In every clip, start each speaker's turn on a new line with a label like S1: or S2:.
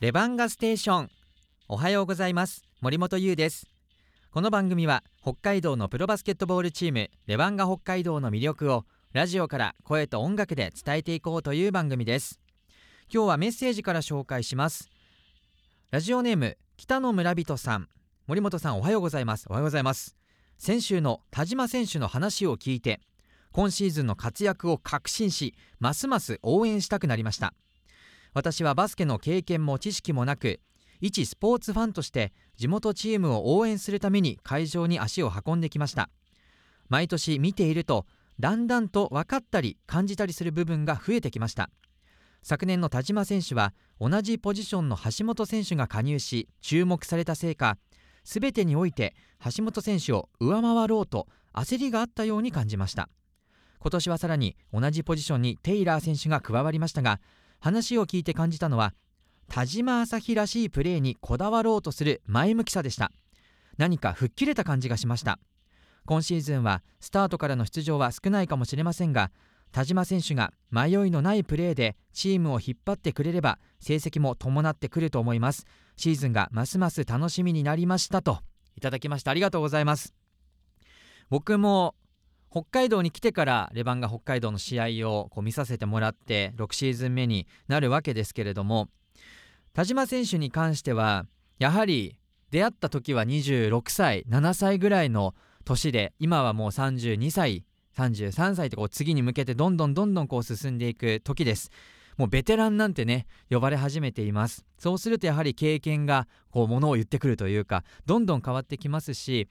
S1: レバンガステーション。おはようございます。森本優です。この番組は北海道のプロバスケットボールチームレバンガ北海道の魅力をラジオから声と音楽で伝えていこうという番組です。今日はメッセージから紹介します。ラジオネーム北野村人さん。森本さんおはようございます。おはようございます。先週の田島選手の話を聞いて今シーズンの活躍を確信しますます応援したくなりました。私はバスケの経験も知識もなく一スポーツファンとして地元チームを応援するために会場に足を運んできました。毎年見ているとだんだんと分かったり感じたりする部分が増えてきました。昨年の田島選手は同じポジションの橋本選手が加入し注目されたせいか全てにおいて橋本選手を上回ろうと焦りがあったように感じました。今年はさらに同じポジションにテイラー選手が加わりましたが話を聞いて感じたのは田島朝日らしいプレーにこだわろうとする前向きさでした。何か吹っ切れた感じがしました。今シーズンはスタートからの出場は少ないかもしれませんが田島選手が迷いのないプレーでチームを引っ張ってくれれば成績も伴ってくると思います。シーズンがますます楽しみになりましたといただきました。ありがとうございます。僕も北海道に来てからレバンが北海道の試合をこう見させてもらって6シーズン目になるわけですけれども田島選手に関してはやはり出会った時は26歳7歳ぐらいの年で今はもう32歳33歳とこう次に向けてどんどんどんどんこう進んでいく時です。もうベテランなんてね呼ばれ始めています。そうするとやはり経験がこうものを言ってくるというかどんどん変わってきますし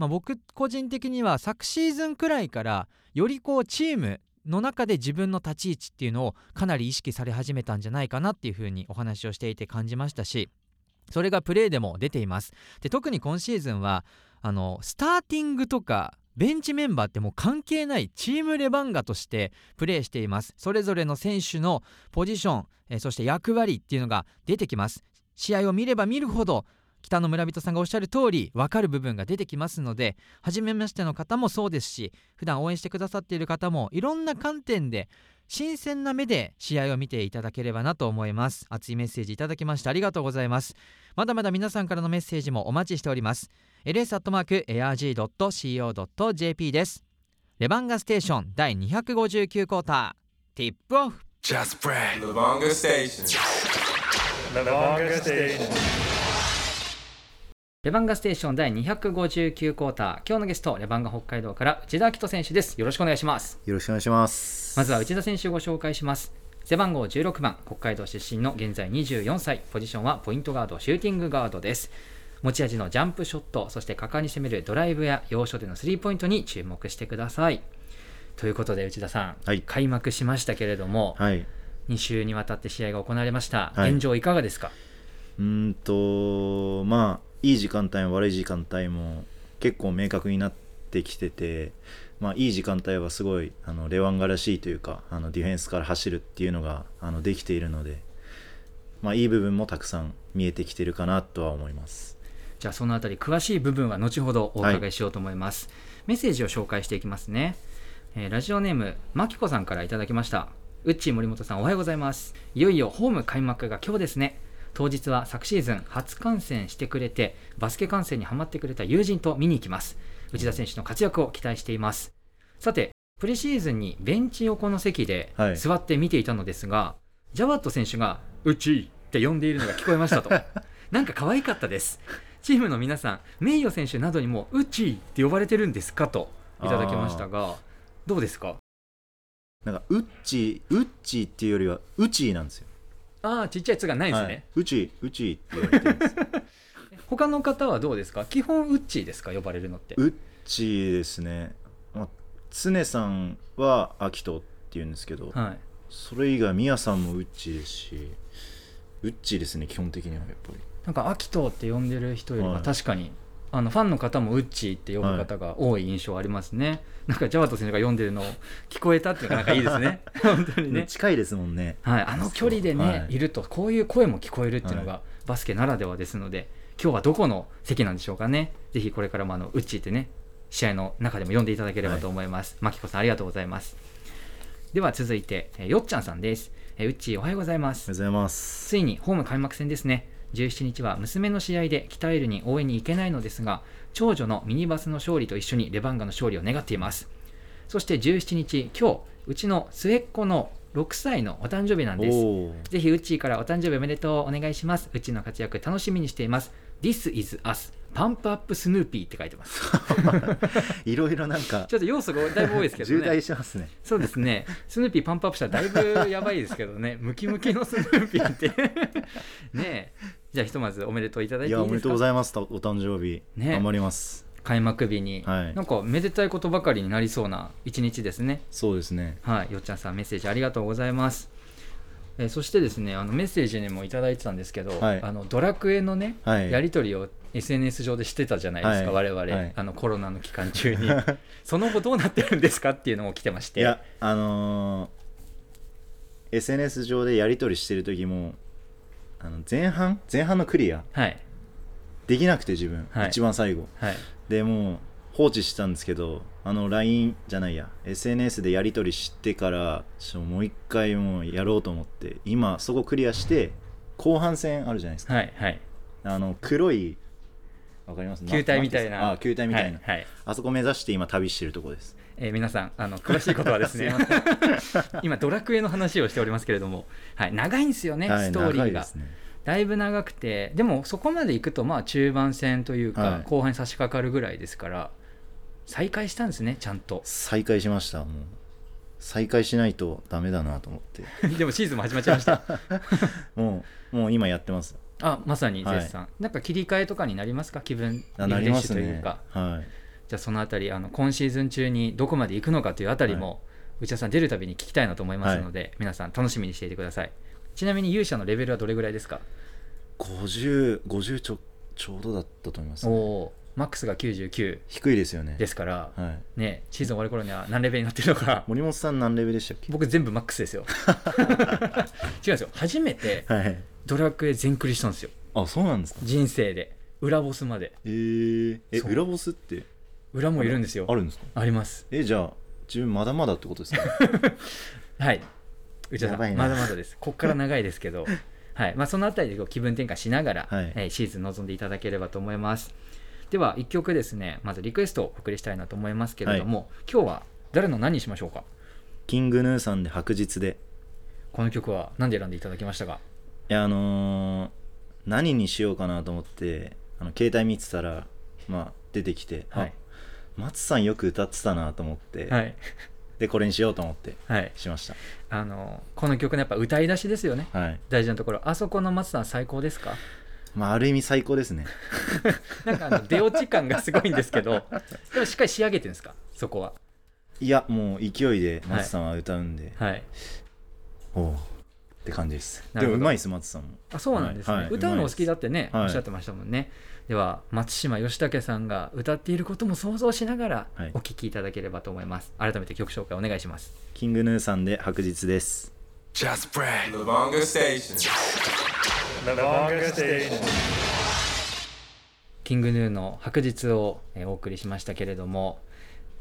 S1: まあ、僕個人的には昨シーズンくらいからよりこうチームの中で自分の立ち位置っていうのをかなり意識され始めたんじゃないかなっていうふうにお話をしていて感じましたしそれがプレーでも出ています。で特に今シーズンはあのスターティングとかベンチメンバーってもう関係ないチームレバンガとしてプレーしています。それぞれの選手のポジション、えそして役割っていうのが出てきます。試合を見れば見るほど北野村人さんがおっしゃる通り分かる部分が出てきますので初めましての方もそうですし普段応援してくださっている方もいろんな観点で新鮮な目で試合を見ていただければなと思います熱いメッセージいただきましてありがとうございますまだまだ皆さんからのメッセージもお待ちしております ls.arg.co.jp ですレバンガステーション第259クォーターティップオフ
S2: Just pray. Levanga Station.
S3: Levanga Station.
S4: レバンガステーション第259クォーター。今日のゲストレバンガ北海道から内田明人選手です。よろしくお願いします。
S5: よろしくお願いします。
S4: まずは内田選手をご紹介します。背番号16番北海道出身の現在24歳。ポジションはポイントガードシューティングガードです。持ち味のジャンプショットそして果敢に攻めるドライブや要所でのスリーポイントに注目してください。ということで内田さん、
S5: はい。
S4: 開幕しましたけれども、
S5: はい。
S4: 2週にわたって試合が行われました、
S5: はい。
S4: 現状いかがですか？
S5: うーんと、まあ、いい時間帯も悪い時間帯も結構明確になってきてて、まあ、いい時間帯はすごいあのレワンガらしいというかあのディフェンスから走るっていうのがあのできているので、まあ、いい部分もたくさん見えてきてるかなとは思います。
S4: じゃあそのあたり詳しい部分は後ほどお伺いしようと思います、メッセージを紹介していきますね、えーラジオネームまきこさんからいただきました。うっちー森本さんおはようございます。いよいよホーム開幕が今日ですね。当日は昨シーズン初観戦してくれてバスケ観戦にハマってくれた友人と見に行きます。内田選手の活躍を期待しています。さてプレシーズンにベンチ横の席で
S5: はい。
S4: 座って見ていたのですが、ジャワット選手が「うっちー」って呼んでいるのが聞こえましたと。なんか可愛かったです。チームの皆さん名誉選手などにも「うっちー」って呼ばれてるんですかといただきましたがどうですか？
S5: なんかウッチーウッチーっていうよりはウチーなんですよ。
S4: ああちっちゃい「つ」がないですね、
S5: はい、ウチーウチーって言われてるんです。
S4: 他の方はどうですか？基本「うっちー」ですか？呼ばれるのって。
S5: ウッチーですね。まあ、常さんはアキトって言うんですけど、
S4: はい。
S5: それ以外ミヤさんもウッチーですしウッチーですね基本的にはやっぱり。
S4: なんか「アキト」って呼んでる人よりは
S5: はい。
S4: 確かに、あのファンの方も「うっちー」って呼ぶ方が多い印象ありますね、なんかジャワット選手が読んでるのを聞こえたっていうのがなんかいいですね。本当にね。
S5: 近いですもんね。
S4: はい、あの距離でね、
S5: はい。
S4: い、るとこういう声も聞こえるっていうのがバスケならではですので今日はどこの席なんでしょうかね。ぜひこれからもあのウッチーってね試合の中でも読んでいただければと思います、マキコさんありがとうございます。では続いて、えーよっちゃんさんです、えーうっちーおはようございます。
S5: おはようございます。
S4: ついにホーム開幕戦ですね17日は娘の試合できたえーるに応援に行けないのですが長女のミニバスの勝利と一緒にレバンガの勝利を願っています。そして17日今日うちの末っ子の6歳のお誕生日なんです。ぜひウッチーからお誕生日おめでとうお願いします。ウッチーの活躍楽しみにしています。This is us. パンプアップスヌーピーって書いてます。
S5: いろいろなんか
S4: ちょっと要素がだいぶ多いですけど
S5: 渋滞
S4: ね
S5: してますね。
S4: そうですね。スヌーピーパンプアップしたらだいぶやばいですけどね。ムキムキのスヌーピーって。ねえじゃあひとまずおめでとういただいていいですか？
S5: いやおめでとうございます。お誕生日、
S4: ね。
S5: 頑張ります。
S4: 開幕日に、
S5: はい。
S4: なんかめでたいことばかりになりそうな一日ですね。
S5: そうですね。
S4: はい。よっちゃんさんメッセージありがとうございます。えーそしてですねあのメッセージにもいただいてたんですけど、
S5: はい。
S4: あのドラクエのね、
S5: はい。
S4: やり取りを SNS 上でしてたじゃないですか、
S5: はい。
S4: 我々、
S5: はい。
S4: あのコロナの期間中に。その後どうなってるんですかっていうのも来てまして。
S5: いやあのー SNS 上でやり取りしてる時もあの前半前半のクリア。
S4: はい。
S5: できなくて自分、
S4: はい。
S5: 一番最後。
S4: はい。
S5: でもう放置してたんですけどあの LINE じゃないや。SNS でやり取りしてからちょもう一回もうやろうと思って今そこクリアして後半戦あるじゃないですか。
S4: はいはい。
S5: あの黒いわかります？
S4: 球体みたいな。
S5: あ球体みたいな、
S4: はいはい。
S5: あそこ目指して今旅してるとこです
S4: えー皆さんあの詳しいことはですね。今ドラクエの話をしておりますけれども、はい、長いんですよね、
S5: はい
S4: ストーリーが。だいぶ長くて。でもそこまで行くとまあ中盤戦というか、
S5: はい。
S4: 後半に差し掛かるぐらいですから再開したんですねちゃんと。
S5: 再開しました。もう再開しないとダメだなと思って。
S4: でもシーズンも始まっちゃいました。
S5: もうもう今やってます。
S4: あまさに
S5: はい。
S4: 絶賛、なんか切り替えとかになりますか？気分リフレッシュという
S5: ね。
S4: か
S5: はい
S4: じゃあそのあたりあの今シーズン中にどこまで行くのかというあたりも、内田さん出るたびに聞きたいなと思いますので、皆さん楽しみにしていてください。ちなみに勇者のレベルはどれぐらいですか
S5: ？5050ちょちょうどだったと思います、
S4: おおマックスが99
S5: 低いですよね。
S4: ですから、
S5: はい。
S4: ねシーズン終わる頃には何レベルになってるのか。
S5: 森本さん何レベルでしたっけ？
S4: 僕全部マックスですよ。違うんですよ。初めて
S5: はい。
S4: ドラクエ全クリしたんですよ。
S5: あそうなんですか？
S4: 人生で。裏ボスまで。
S5: えー、え裏ボスって
S4: 裏もいるんですよ。
S5: あるんですか？
S4: あります。
S5: えじゃあ自分まだまだってことですか？
S4: はい。内田さんまだまだです。こっから長いですけど。はい。まあ、そのあたりで気分転換しながら、
S5: はい。
S4: えーシーズン臨んでいただければと思います。では1曲ですね。まずリクエストをお送りしたいなと思いますけれども、今日は誰の何にしましょうか？
S5: キングヌーさんで白日で。
S4: この曲は何で選んでいただきましたか？
S5: いやあのー何にしようかなと思ってあの携帯見てたらまあ出てきて、
S4: はい。
S5: あ松さんよく歌ってたなと思って、
S4: はい。
S5: でこれにしようと思って
S4: はい。
S5: しました。
S4: あのこの曲のやっぱ歌い出しですよね。
S5: はい。
S4: 大事なところ。あそこの松さん最高ですか？
S5: まあある意味最高ですね。
S4: なんかあの 出落ち感がすごいんですけどでもしっかり仕上げてるんですか？そこは。い
S5: やもう勢いで松さんは歌うんで、
S4: はい。
S5: おおって感じです。でもうまいです松さんも。
S4: あそうなんですね、
S5: はい。はい。
S4: 歌うのお好きだってね、
S5: はい
S4: おっしゃってましたもんね。では松島義武さんが歌っていることも想像しながら
S5: はい。
S4: お聴きいただければと思います、改めて曲紹介お願いします。
S5: キングヌーさんで白日です。
S2: Just Brad. Lavonga Station.
S3: Lavonga Station.
S4: キングヌーの白日をえーお送りしましたけれども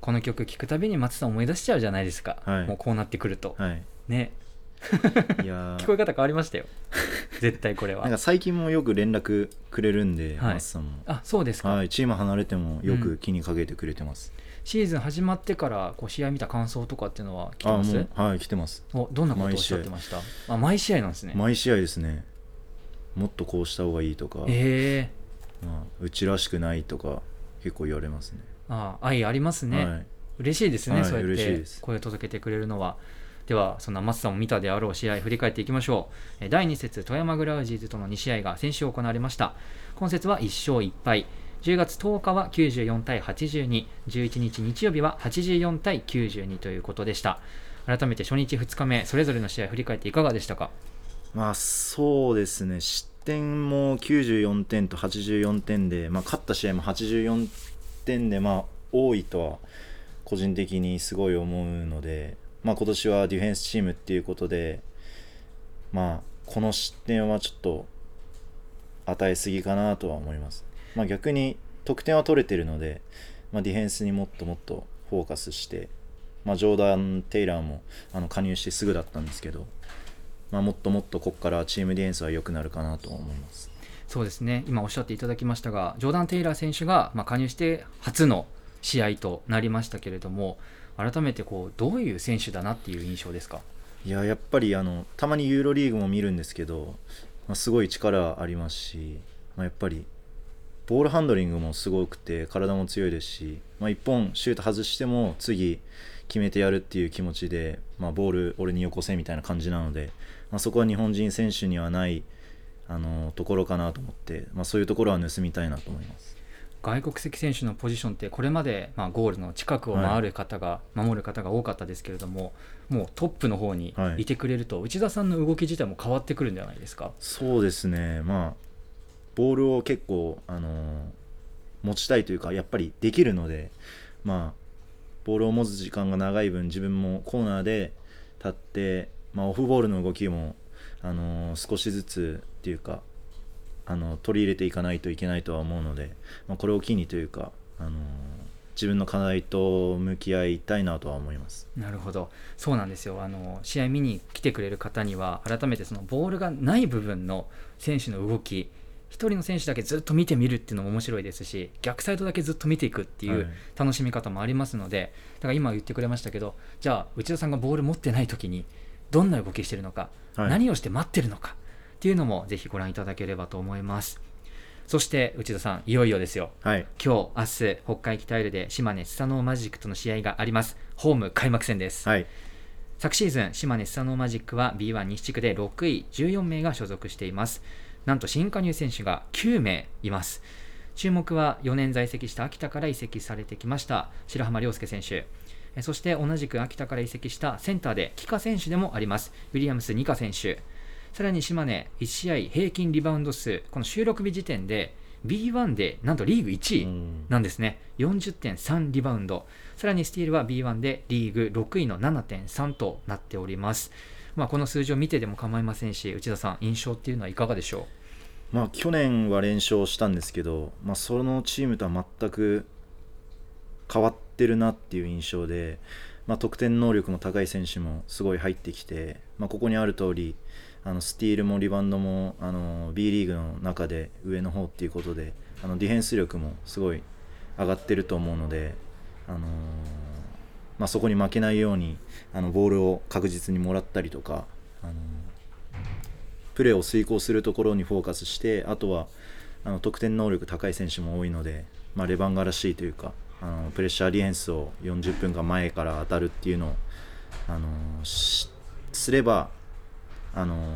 S4: この曲聴くたびに松さん思い出しちゃうじゃないですか、
S5: はい。
S4: もうこうなってくると、
S5: はい。
S4: ね
S5: いや
S4: 聞こえ
S5: ー
S4: 方変わりましたよ。絶対これは。
S5: なんか最近もよく連絡くれるんで、
S4: はい。
S5: 松さんも。
S4: あそうですか、
S5: はいチーム離れてもよく気にかけてくれてます、
S4: シーズン始まってからこう試合見た感想とかっていうのは来て
S5: あ
S4: ます
S5: はい来てます。
S4: おどんなことをおっしゃってました？あ毎試合なんですね、
S5: 毎試合ですね。もっとこうした方がいいとか、
S4: ええ。
S5: まあ、うちらしくないとか結構言われますね。
S4: あ愛ありますね、
S5: はい、
S4: 嬉しいですね、
S5: はい
S4: そうやって
S5: 嬉しいです。
S4: 声を届けてくれるのはではそんな松さんも見たであろう試合振り返っていきましょう。第2節富山グラウジーズとの2試合が先週行われました。今節は1勝1敗。10月10日は94対82、11日日曜日は84対92ということでした。改めて初日、2日目、それぞれの試合振り返っていかがでしたか？
S5: まあそうですね。失点も94点と84点で、まあ、勝った試合も84点でまあ多いとは個人的にすごい思うので、まあ、今年はディフェンスチームっていうことでまあこの失点はちょっと与えすぎかなとは思います、まあ、逆に得点は取れてるので、まあ、ディフェンスにもっともっとフォーカスしてまあ、ジョーダン・テイラーもあの加入してすぐだったんですけど、まあ、もっともっとここからチームディフェンスは良くなるかなと思います。
S4: そうですね今おっしゃっていただきましたがジョーダン・テイラー選手が、ま、加入して初の試合となりましたけれども改めてこうどういう選手だなっていう印象ですか？
S5: いややっぱりあのたまにユーロリーグも見るんですけど、まあ、すごい力ありますし、まあ、やっぱりボールハンドリングもすごくて体も強いですし、まあ、1本シュート外しても次決めてやるっていう気持ちで、まあ、ボール俺によこせみたいな感じなので、まあ、そこは日本人選手にはないあのところかなと思って、まあ、そういうところは盗みたいなと思います。
S4: 外国籍選手のポジションってこれまで、まあ、ゴールの近くを回る方が、守る方が多かったですけれどももうトップの方にいてくれると、内田さんの動き自体も変わってくるんじゃないですか？
S5: そうですね、まあ、ボールを結構、あのー持ちたいというか、やっぱりできるので、まあ、ボールを持つ時間が長い分、自分もコーナーで立って、まあ、オフボールの動きも、あのー少しずつっていうか、あの取り入れていかないといけないとは思うので、まあ、これを機にというか、あのー自分の課題と向き合いたいなとは思います。
S4: なるほど。そうなんですよ。あの試合見に来てくれる方には改めてそのボールがない部分の選手の動き一人の選手だけずっと見てみるっていうのも面白いですし逆サイドだけずっと見ていくってい
S5: はい。う
S4: 楽しみ方もありますので、だから今言ってくれましたけどじゃあ内田さんがボール持ってない時にどんな動きしてるのか、
S5: はい。
S4: 何をして待ってるのかっていうのもぜひご覧いただければと思います。そして内田さんいよいよですよ。
S5: はい、
S4: 今日明日北海北イルで島根スサノーマジックとの試合があります。ホーム開幕戦です、
S5: はい、
S4: 昨シーズン島根スサノーマジックは B1 西地区で6位14名が所属しています。なんと新加入選手が9名います。注目は4年在籍した秋田から移籍されてきました白浜亮介選手。えそして同じく秋田から移籍したセンターで帰化選手でもあります。ウィリアムス・ニカ選手さらに島根1試合平均リバウンド数この収録日時点で B1 でなんとリーグ1位
S5: うん。
S4: なんですね。40.3リバウンド。さらにスティールは B1 でリーグ6位の7.3となっております、まあ、この数字を見てでも構いませんし内田さん印象っていうのはいかがでしょ
S5: まあ、去年は連勝したんですけど、まあ、そのチームとは全く変わってるなっていう印象で、まあ、得点能力も高い選手もすごい入ってきて、まあ、ここにある通りあのスティールもリバウンドもあの B リーグの中で上の方っていうことであのディフェンス力もすごい上がってると思うので、あのーまあ、そこに負けないようにあのボールを確実にもらったりとか、あのープレーを遂行するところにフォーカスしてあとはあの得点能力高い選手も多いので、まあ、レバンガらしいというかあのプレッシャーディフェンスを40分間前から当たるっていうのをあのしすればあの、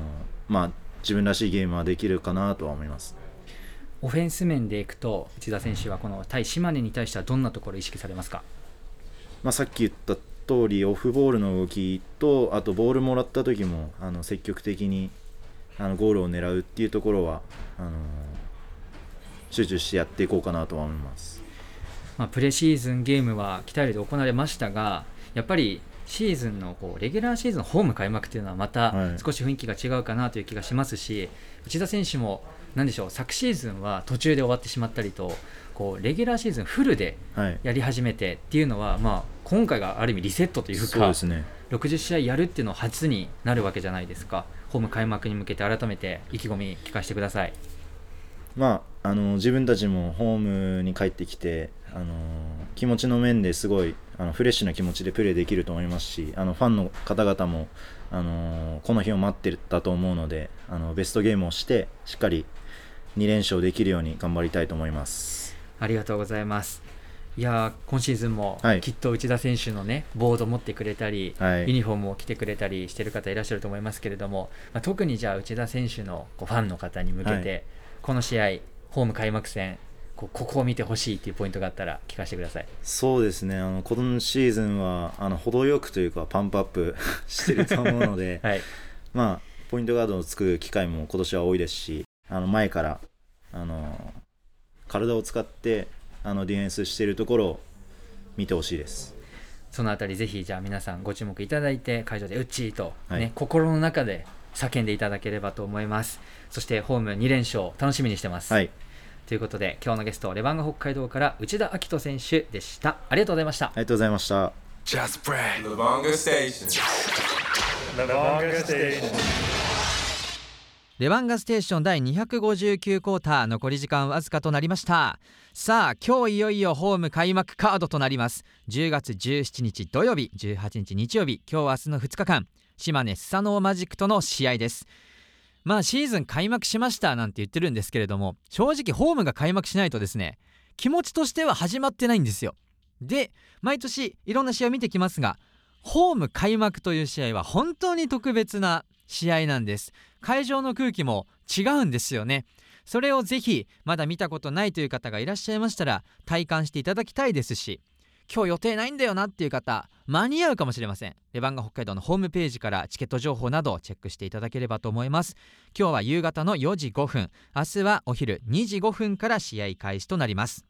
S5: まあ、自分らしいゲームはできるかなとは思います。
S4: うオフェンス面でいくと内田選手はこの対島根に対してはどんなところを意識されますか？
S5: まあ、さっき言った通りオフボールの動きとあとボールもらった時もあの積極的にあのゴールを狙うっていうところはあの集中してやっていこうかなとは思います。
S4: まあ、プレシーズンゲームは北イで行われましたがやっぱりシーズンのこうレギュラーシーズンのホーム開幕というのはまた
S5: はい
S4: 少し雰囲気が違うかなという気がしますし、内田選手も何でしょう昨シーズンは途中で終わってしまったりとこうレギュラーシーズンフルで
S5: はい、
S4: やり始めてっていうのは、まあ、今回がある意味リセットというか
S5: そうね。
S4: 60試合やるっていうのは初になるわけじゃないですかホーム開幕に向けて改めて意気込み聞かせてください。
S5: まあ、あの自分たちもホームに帰ってきて、あの気持ちの面ですごいあのフレッシュな気持ちでプレーできると思いますしあのファンの方々も、あのこの日を待ってたと思うのであのベストゲームをしてしっかり2連勝できるように頑張りたいと思います。
S4: ありがとうございます。いやー今シーズンも
S5: はい
S4: きっと内田選手のねボード持ってくれたり、
S5: はい
S4: ユニフォームを着てくれたりしてる方いらっしゃると思いますけれども、まあ、特にじゃあ内田選手のこうファンの方に向けて、
S5: はい
S4: この試合ホーム開幕戦こうここを見てほしいっていうポイントがあったら聞かせてください。
S5: そうですね。あの今シーズンはあの程よくというかパンプアップ してると思うので、
S4: はい、
S5: まあ、ポイントガードをつく機会も今年は多いですし、あの前からあの体を使ってあのディフェンスしているところを見てほしいです。
S4: そのあたりぜひじゃあ皆さんご注目いただいて会場で「うっちー」と、ね
S5: はい。
S4: 心の中で叫んでいただければと思います。そしてホーム2連勝楽しみにしてます、
S5: はい、
S4: ということで今日のゲストレバンガ北海道から内田明人選手でしたありがとうございました
S5: ありがとうございました。
S2: Just Brad. Levanga Station.
S3: Lavanga Station.
S1: レバンガステーション第259クォーター残り時間わずかとなりましたさあ今日いよいよホーム開幕カードとなります10月17日土曜日18日日曜日今日明日の2日間島根スサノーマジックとの試合ですまあシーズン開幕しましたなんて言ってるんですけれども正直ホームが開幕しないとですね気持ちとしては始まってないんですよ。で毎年いろんな試合を見てきますがホーム開幕という試合は本当に特別な試合なんです。会場の空気も違うんですよね。それをぜひまだ見たことないという方がいらっしゃいましたら体感していただきたいですし今日予定ないんだよなっていう方間に合うかもしれません。レバンガ北海道のホームページからチケット情報などをチェックしていただければと思います。今日は夕方の4時5分。明日はお昼2時5分から試合開始となります。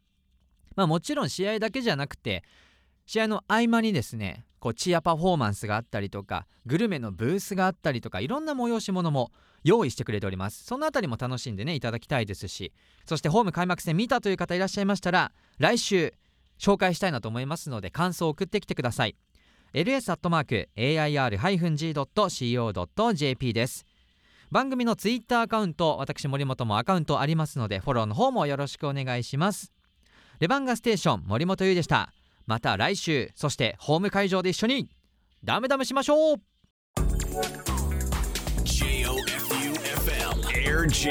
S1: まあもちろん試合だけじゃなくて試合の合間にですねこうチアパフォーマンスがあったりとかグルメのブースがあったりとかいろんな催し物も用意してくれております。そのあたりも楽しんでねいただきたいですしそしてホーム開幕戦見たという方いらっしゃいましたら来週紹介したいなと思いますので感想を送ってきてください。ls.air-g.co.jp です。番組のツイッターアカウント私森本もアカウントありますのでフォローの方もよろしくお願いします。レバンガステーション森本優でした。また来週そしてホーム会場で一緒にダメダメしましょう。
S6: J-O-F-U-F-M Air G.